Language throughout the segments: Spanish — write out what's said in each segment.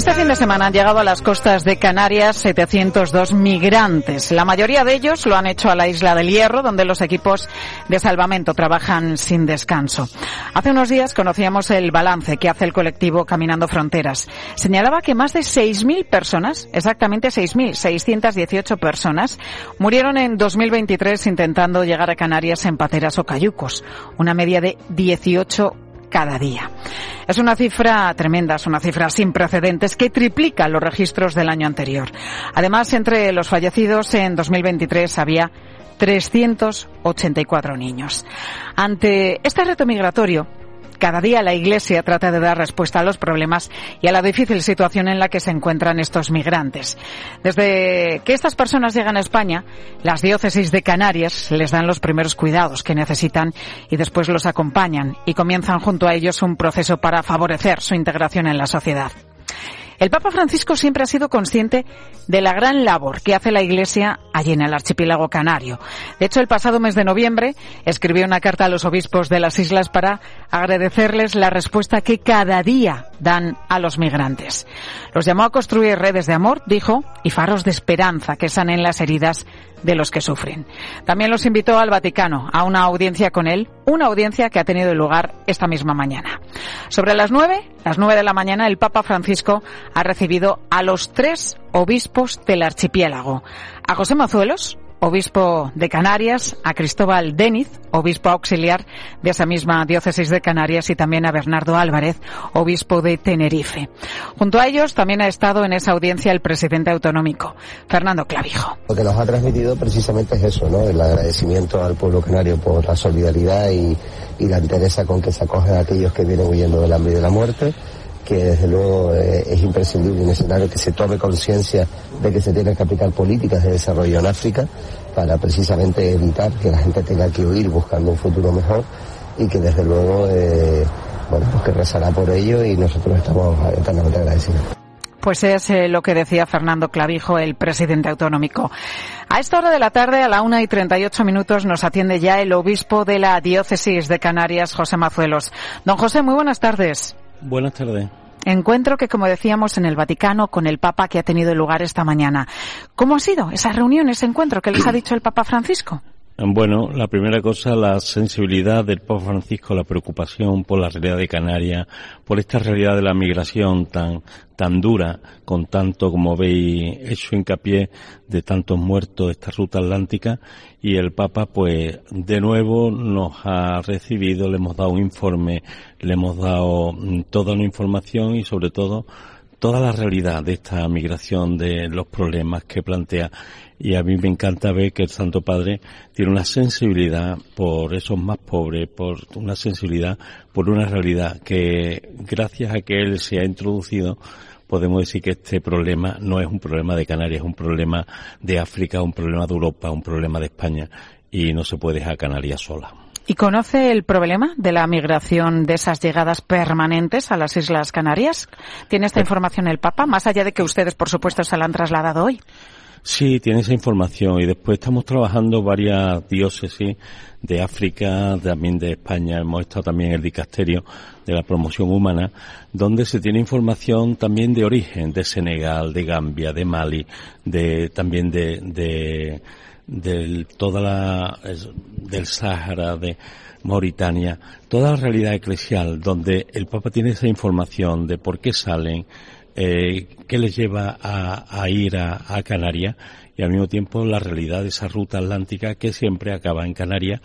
Este fin de semana han llegado a las costas de Canarias 702 migrantes. La mayoría de ellos lo han hecho a la isla del Hierro, donde los equipos de salvamento trabajan sin descanso. Hace unos días conocíamos el balance que hace el colectivo Caminando Fronteras. Señalaba que más de 6.000 personas, exactamente 6.618 personas, murieron en 2023 intentando llegar a Canarias en pateras o cayucos, una media de 18 cada día. Es una cifra tremenda, es una cifra sin precedentes que triplica los registros del año anterior. Además, entre los fallecidos en 2023 había 384 niños. Ante este reto migratorio, cada día la Iglesia trata de dar respuesta a los problemas y a la difícil situación en la que se encuentran estos migrantes. Desde que estas personas llegan a España, las diócesis de Canarias les dan los primeros cuidados que necesitan y después los acompañan y comienzan junto a ellos un proceso para favorecer su integración en la sociedad. El Papa Francisco siempre ha sido consciente de la gran labor que hace la Iglesia allí en el archipiélago canario. De hecho, el pasado mes de noviembre escribió una carta a los obispos de las islas para agradecerles la respuesta que cada día dan a los migrantes. Los llamó a construir redes de amor, dijo, y faros de esperanza que sanen las heridas de los que sufren. También los invitó al Vaticano a una audiencia con él, una audiencia que ha tenido lugar esta misma mañana. Sobre las nueve, las nueve de la mañana, el Papa Francisco ha recibido a los tres obispos del archipiélago. A José Mazuelos, obispo de Canarias, a Cristóbal Deniz, obispo auxiliar de esa misma diócesis de Canarias, y también a Bernardo Álvarez, obispo de Tenerife. Junto a ellos también ha estado en esa audiencia el presidente autonómico, Fernando Clavijo. Lo que nos ha transmitido precisamente es eso, ¿no? El agradecimiento al pueblo canario por la solidaridad y, y la entereza con que se acogen a aquellos que vienen huyendo del hambre y de la muerte que desde luego eh, es imprescindible y necesario que se tome conciencia de que se tienen que aplicar políticas de desarrollo en África para precisamente evitar que la gente tenga que huir buscando un futuro mejor y que desde luego, eh, bueno, pues que rezará por ello y nosotros estamos eternamente agradecidos. Pues es eh, lo que decía Fernando Clavijo, el presidente autonómico. A esta hora de la tarde, a la una y treinta y ocho minutos, nos atiende ya el obispo de la diócesis de Canarias, José Mazuelos. Don José, muy buenas tardes. Buenas tardes. Encuentro que, como decíamos, en el Vaticano con el Papa que ha tenido lugar esta mañana. ¿Cómo ha sido esa reunión, ese encuentro? ¿Qué les ha dicho el Papa Francisco? Bueno, la primera cosa, la sensibilidad del Papa Francisco, la preocupación por la realidad de Canarias, por esta realidad de la migración tan, tan dura, con tanto, como veis, hecho hincapié de tantos muertos de esta ruta atlántica, y el Papa, pues, de nuevo nos ha recibido, le hemos dado un informe, le hemos dado mm, toda la información y sobre todo toda la realidad de esta migración, de los problemas que plantea. Y a mí me encanta ver que el Santo Padre tiene una sensibilidad por esos más pobres, por una sensibilidad por una realidad que gracias a que él se ha introducido podemos decir que este problema no es un problema de Canarias, es un problema de África, un problema de Europa, un problema de España y no se puede dejar Canarias sola. ¿Y conoce el problema de la migración de esas llegadas permanentes a las Islas Canarias? ¿Tiene esta información el Papa, más allá de que ustedes, por supuesto, se la han trasladado hoy? Sí, tiene esa información y después estamos trabajando varias diócesis de África, también de España, hemos estado también en el dicasterio de la promoción humana, donde se tiene información también de origen, de Senegal, de Gambia, de Mali, de también de, de, de toda la, del Sáhara, de Mauritania, toda la realidad eclesial donde el Papa tiene esa información de por qué salen, eh, qué les lleva a, ir a, a, Canarias y al mismo tiempo la realidad de esa ruta atlántica que siempre acaba en Canarias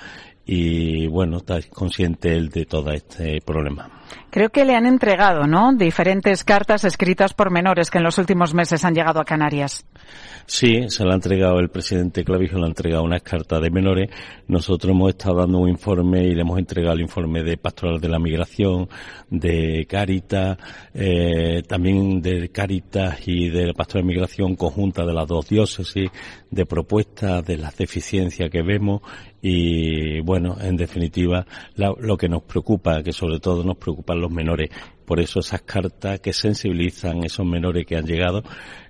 y bueno, está consciente él de todo este problema. Creo que le han entregado, ¿no? Diferentes cartas escritas por menores que en los últimos meses han llegado a Canarias. Sí, se le ha entregado el presidente Clavijo, le ha entregado unas cartas de menores. Nosotros hemos estado dando un informe y le hemos entregado el informe de Pastoral de la Migración, de Caritas, eh, también de Caritas y de la Pastoral de Migración conjunta de las dos diócesis, de propuestas de las deficiencias que vemos y bueno, en definitiva, lo que nos preocupa, que sobre todo nos preocupan los menores. Por eso esas cartas que sensibilizan esos menores que han llegado.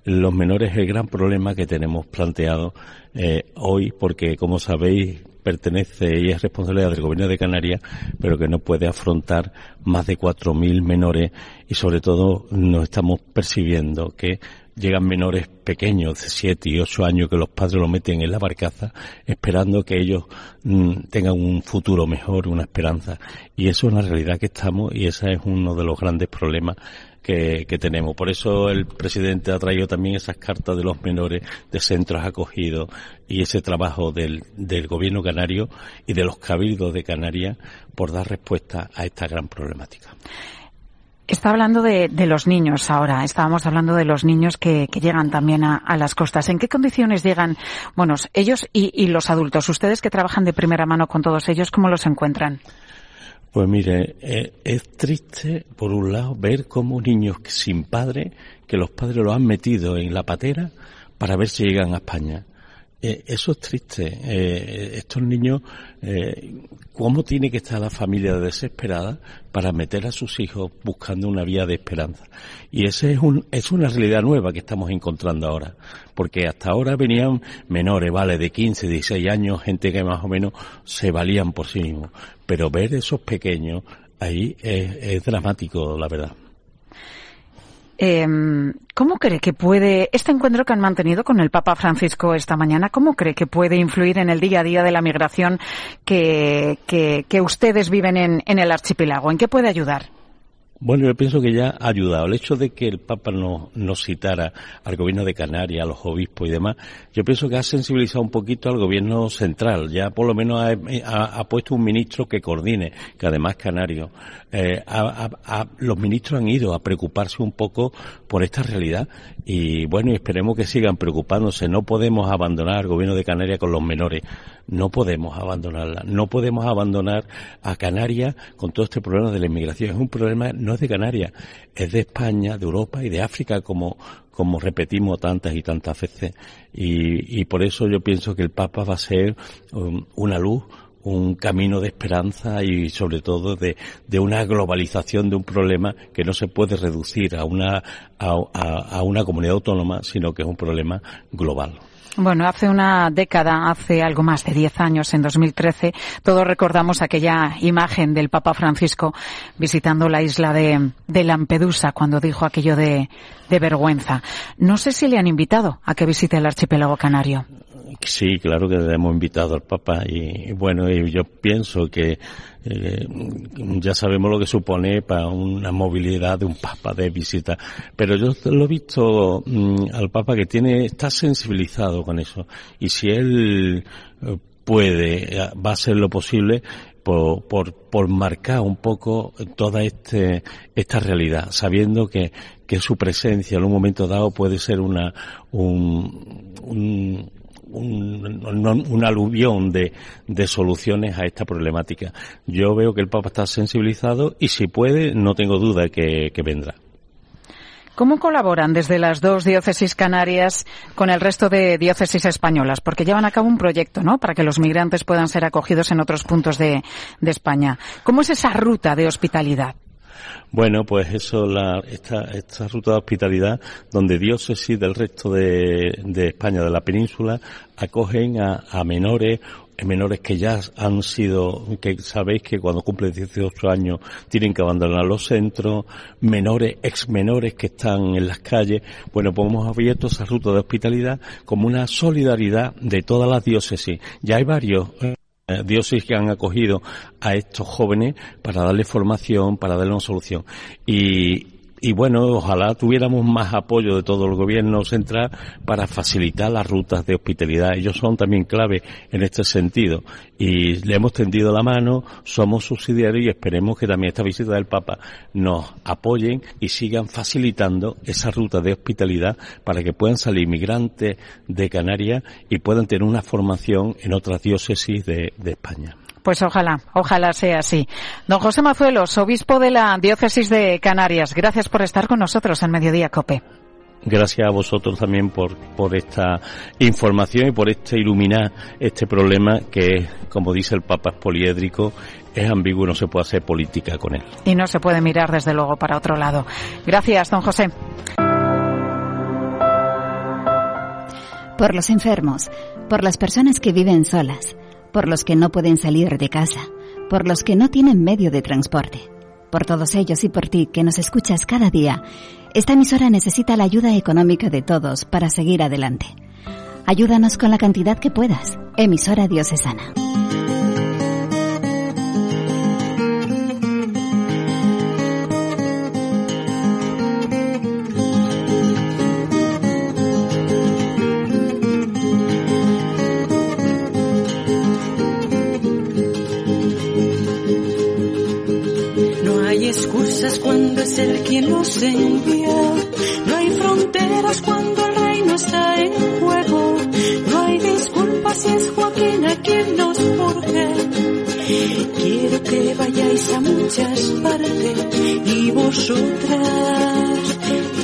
Los menores es el gran problema que tenemos planteado eh, hoy, porque como sabéis, pertenece y es responsabilidad del gobierno de Canarias, pero que no puede afrontar más de 4.000 menores y sobre todo nos estamos percibiendo que llegan menores pequeños de 7 y 8 años que los padres lo meten en la barcaza esperando que ellos mm, tengan un futuro mejor, una esperanza. Y eso es una realidad que estamos y ese es uno de los grandes problemas que, que, tenemos. Por eso el presidente ha traído también esas cartas de los menores de centros acogidos y ese trabajo del, del gobierno canario y de los cabildos de Canarias por dar respuesta a esta gran problemática. Está hablando de, los niños ahora. Estábamos hablando de los niños que, que llegan también a, a, las costas. ¿En qué condiciones llegan, bueno, ellos y, y, los adultos? Ustedes que trabajan de primera mano con todos ellos, ¿cómo los encuentran? Pues mire, eh, es triste, por un lado, ver cómo niños sin padre, que los padres los han metido en la patera para ver si llegan a España. Eh, eso es triste. Eh, estos niños, eh, ¿cómo tiene que estar la familia desesperada para meter a sus hijos buscando una vía de esperanza? Y ese es, un, es una realidad nueva que estamos encontrando ahora. Porque hasta ahora venían menores, vale, de 15, 16 años, gente que más o menos se valían por sí mismos. Pero ver esos pequeños ahí es, es dramático, la verdad. Eh, ¿Cómo cree que puede este encuentro que han mantenido con el Papa Francisco esta mañana, cómo cree que puede influir en el día a día de la migración que, que, que ustedes viven en, en el archipiélago? ¿En qué puede ayudar? Bueno, yo pienso que ya ha ayudado. El hecho de que el Papa nos no citara al gobierno de Canarias, a los obispos y demás, yo pienso que ha sensibilizado un poquito al gobierno central. Ya por lo menos ha, ha, puesto un ministro que coordine, que además canario. Eh, ha, los ministros han ido a preocuparse un poco por esta realidad y bueno, esperemos que sigan preocupándose. No podemos abandonar al gobierno de Canarias con los menores. No podemos abandonarla. No podemos abandonar a Canarias con todo este problema de la inmigración. Es un problema no es de Canarias, es de España, de Europa y de África, como, como repetimos tantas y tantas veces. Y, y por eso yo pienso que el Papa va a ser um, una luz, un camino de esperanza y sobre todo de, de, una globalización de un problema que no se puede reducir a una, a, a, a una comunidad autónoma, sino que es un problema global. Bueno, hace una década, hace algo más de diez años, en 2013, todos recordamos aquella imagen del Papa Francisco visitando la isla de, Lampedusa cuando dijo aquello de vergüenza. No sé si le han invitado a que visite el archipiélago canario. Sí, claro que le hemos invitado al Papa y bueno, y yo pienso que eh, ya sabemos lo que supone para una movilidad de un Papa de visita, pero yo lo he visto mm, al Papa que tiene, está sensibilizado con eso y si él eh, puede, va a hacer lo posible por, por, por marcar un poco toda este, esta realidad, sabiendo que, que su presencia en un momento dado puede ser una, un, un un, un aluvión de, soluciones a esta problemática. Yo veo que el Papa está sensibilizado y si puede, no tengo duda que, que vendrá. ¿Cómo colaboran desde las dos diócesis canarias con el resto de diócesis españolas? Porque llevan a cabo un proyecto, ¿no? Para que los migrantes puedan ser acogidos en otros puntos de, de España. ¿Cómo es esa ruta de hospitalidad? Bueno, pues eso, la, esta, esta ruta de hospitalidad, donde diócesis del resto de, España, de la península, acogen a, a menores menores que ya han sido, que sabéis que cuando cumplen 18 años tienen que abandonar los centros, menores, ex menores que están en las calles. Bueno, pues hemos abierto esa ruta de hospitalidad como una solidaridad de todas las diócesis. Ya hay varios diócesis que han acogido a estos jóvenes para darle formación, para darle una solución. Y, y bueno, ojalá tuviéramos más apoyo de todo el gobierno central para facilitar las rutas de hospitalidad. Ellos son también clave en este sentido. Y le hemos tendido la mano, somos subsidiarios y esperemos que también esta visita del Papa nos apoyen y sigan facilitando esa ruta de hospitalidad para que puedan salir migrantes de Canarias y puedan tener una formación en otras diócesis de, de España. Pues ojalá, ojalá sea así. Don José Mazuelos, obispo de la diócesis de Canarias, gracias por estar con nosotros en Mediodía Cope. Gracias a vosotros también por, por esta información y por este iluminar este problema que, como dice el Papa, es poliédrico, es ambiguo y no se puede hacer política con él. Y no se puede mirar desde luego para otro lado. Gracias, don José. Por los enfermos, por las personas que viven solas por los que no pueden salir de casa, por los que no tienen medio de transporte. Por todos ellos y por ti que nos escuchas cada día, esta emisora necesita la ayuda económica de todos para seguir adelante. Ayúdanos con la cantidad que puedas. Emisora Diocesana. Quien nos envía. No hay fronteras cuando el reino está en juego. No hay disculpas si es Joaquín a quien nos urge. Quiero que vayáis a muchas partes y vosotras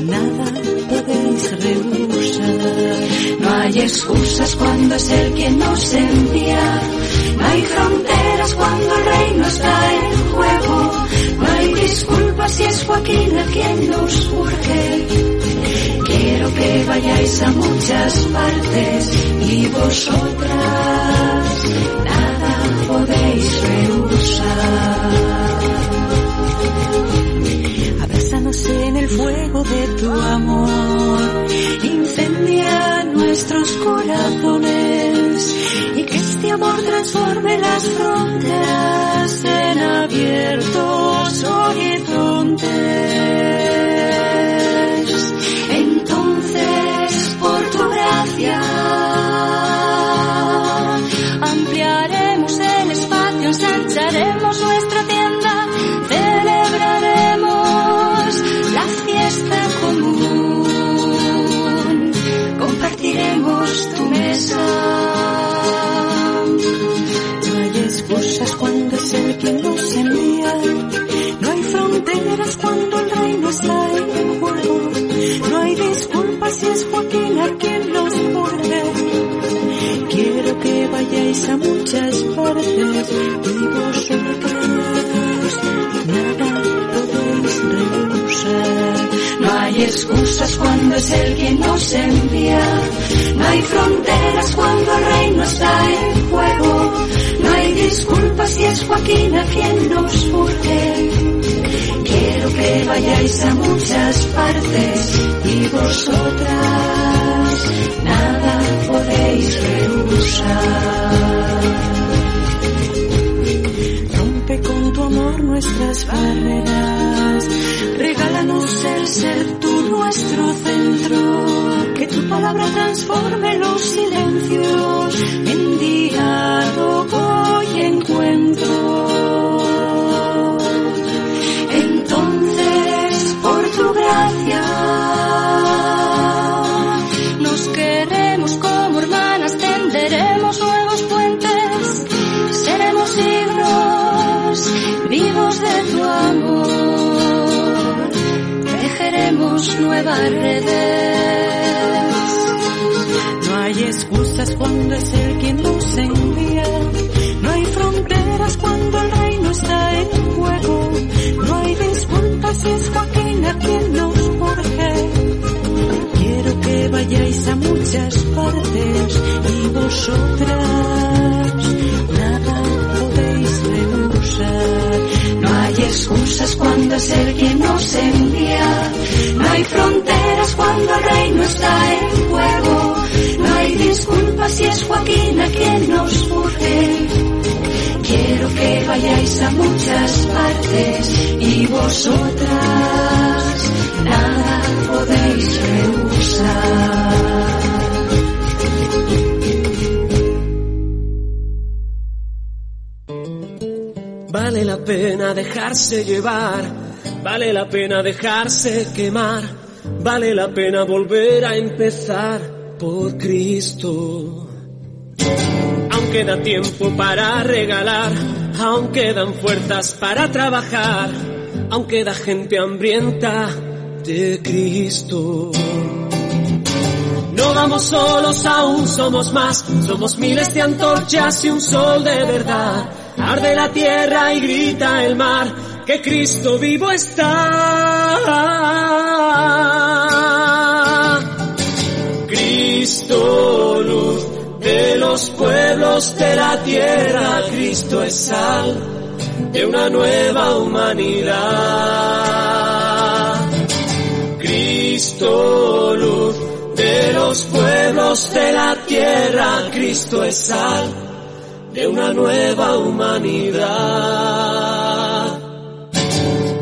nada podéis rehusar. No hay excusas cuando es el quien nos envía. No hay fronteras cuando el reino está en juego. No hay disculpas si es Joaquín a quien nos urge. Quiero que vayáis a muchas partes y vosotras nada podéis rehusar. Abrázanos en el fuego de tu amor, incendia nuestros corazones y que este amor transforme las fronteras en abiertos cuando es el quien nos envía. No hay fronteras cuando el reino está en juego. No hay disculpas si es Joaquín a quien nos urge. Quiero que vayáis a muchas partes y vosotras nada podéis rehusar. Rompe con tu amor nuestras barreras. Regálanos el ser tú nuestro centro. Que tu palabra transforme los silencios en diálogo No hay excusas cuando es el quien nos envía, no hay fronteras cuando el reino está en juego, no hay disculpas si es Joaquín a quien nos urge. Quiero que vayáis a muchas partes y vosotras Disculpas si es Joaquín a quien nos urge. Quiero que vayáis a muchas partes y vosotras nada podéis rehusar. Vale la pena dejarse llevar, vale la pena dejarse quemar, vale la pena volver a empezar por Cristo. Aún queda tiempo para regalar, aún quedan fuerzas para trabajar, aún queda gente hambrienta de Cristo. No vamos solos, aún somos más, somos miles de antorchas y un sol de verdad. Arde la tierra y grita el mar, que Cristo vivo está. Cristo, luz de los los pueblos de la tierra, Cristo es sal de una nueva humanidad. Cristo luz de los pueblos de la tierra, Cristo es sal de una nueva humanidad.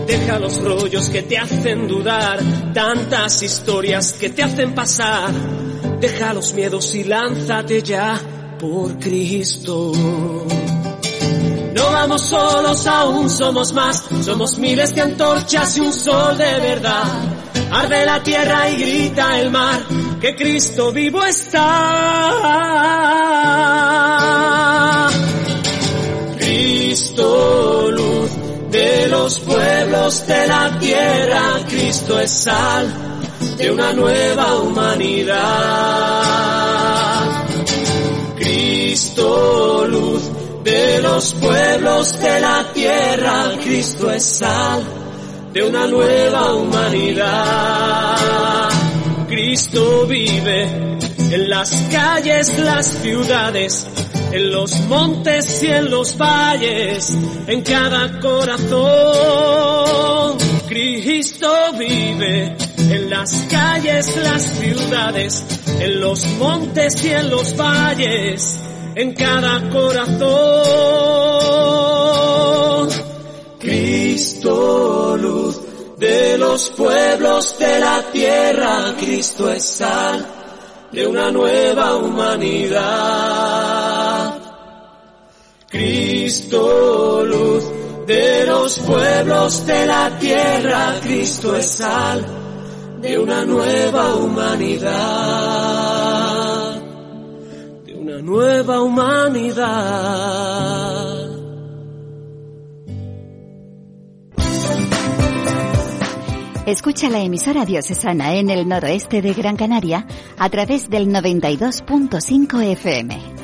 Deja los rollos que te hacen dudar, tantas historias que te hacen pasar. Deja los miedos y lánzate ya por Cristo. No vamos solos, aún somos más. Somos miles de antorchas y un sol de verdad. Arde la tierra y grita el mar que Cristo vivo está. Cristo luz de los pueblos de la tierra, Cristo es sal de una nueva humanidad. Cristo luz de los pueblos de la tierra, Cristo es sal de una nueva humanidad. Cristo vive en las calles, las ciudades, en los montes y en los valles, en cada corazón. Cristo vive en las calles, las ciudades, en los montes y en los valles, en cada corazón. Cristo luz de los pueblos de la tierra, Cristo es sal de una nueva humanidad. Cristo luz de los pueblos de la tierra, Cristo es sal de una nueva humanidad, de una nueva humanidad. Escucha la emisora diocesana en el noroeste de Gran Canaria a través del 92.5 FM.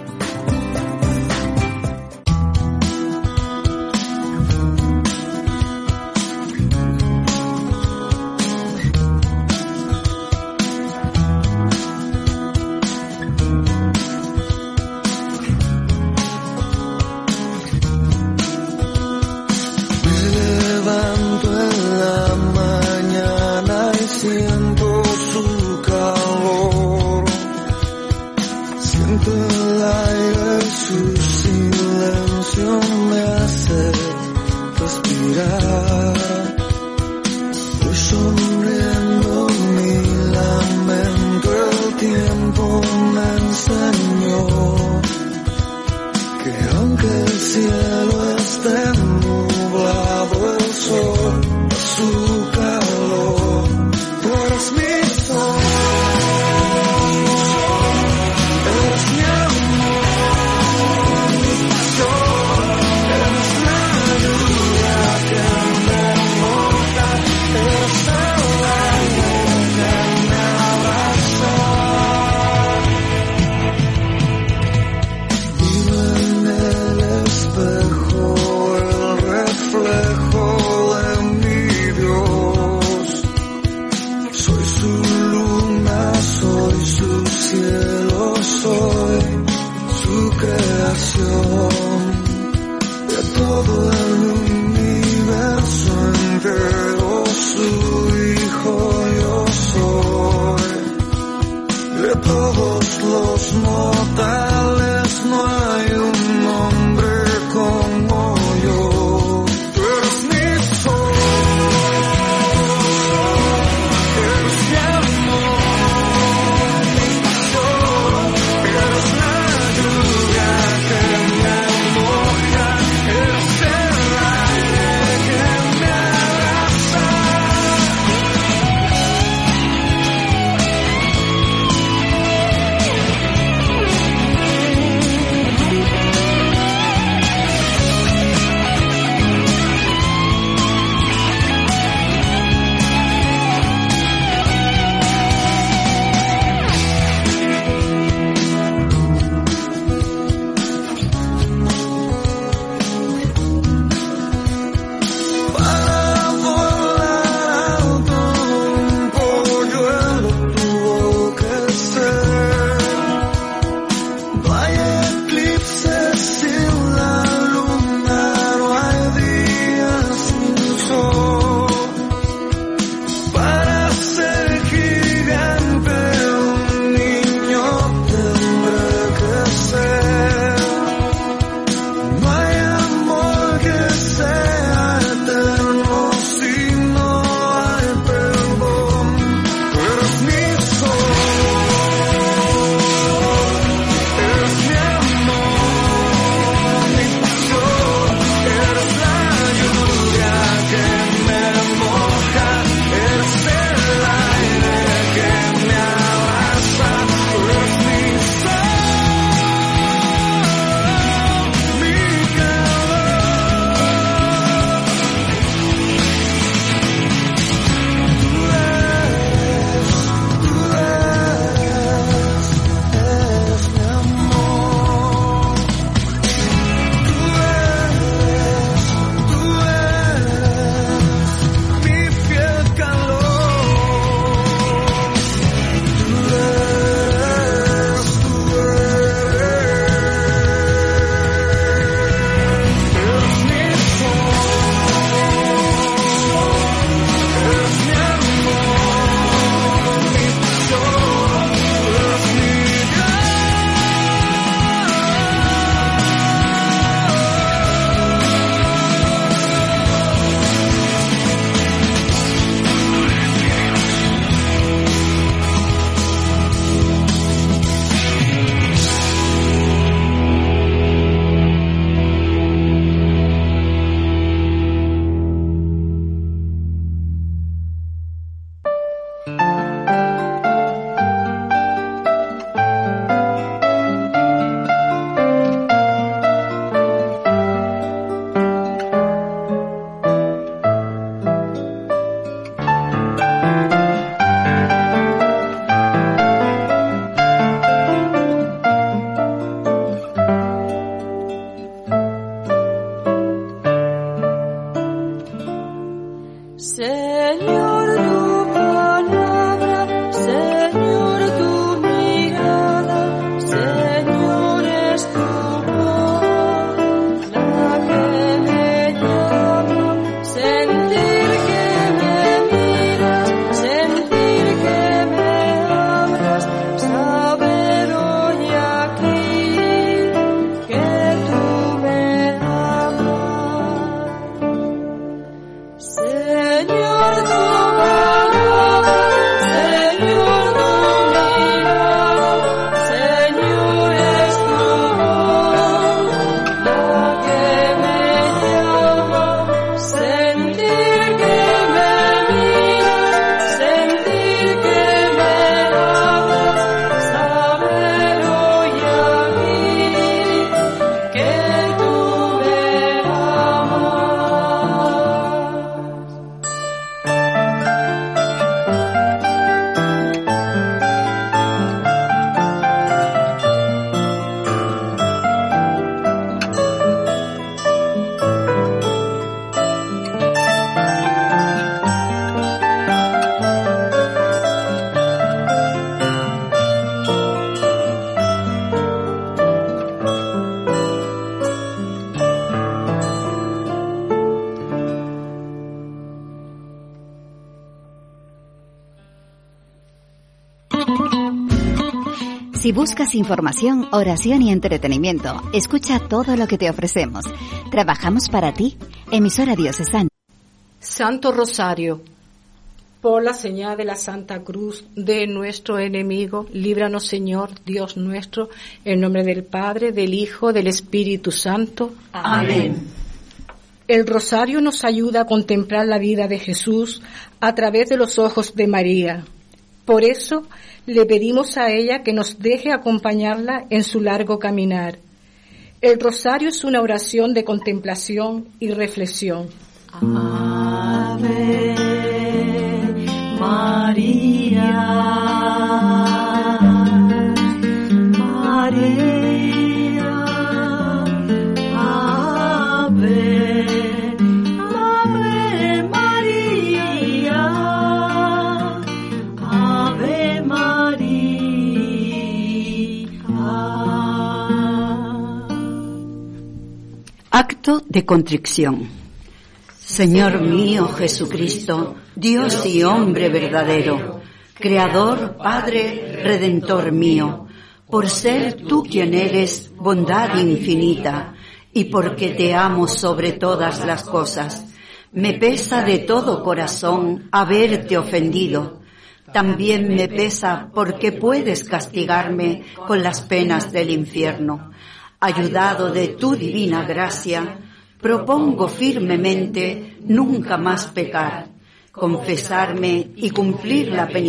Buscas información, oración y entretenimiento, escucha todo lo que te ofrecemos. Trabajamos para ti. Emisora Diocesana. Santo Rosario, por la señal de la Santa Cruz de nuestro enemigo, líbranos Señor, Dios nuestro, en nombre del Padre, del Hijo, del Espíritu Santo. Amén. El rosario nos ayuda a contemplar la vida de Jesús a través de los ojos de María. Por eso le pedimos a ella que nos deje acompañarla en su largo caminar. El rosario es una oración de contemplación y reflexión. Ave María. María. Acto de contrición. Señor mío Jesucristo, Dios y hombre verdadero, Creador, Padre, Redentor mío, por ser tú quien eres bondad infinita y porque te amo sobre todas las cosas, me pesa de todo corazón haberte ofendido. También me pesa porque puedes castigarme con las penas del infierno. Ayudado de tu divina gracia, propongo firmemente nunca más pecar, confesarme y cumplir la penitencia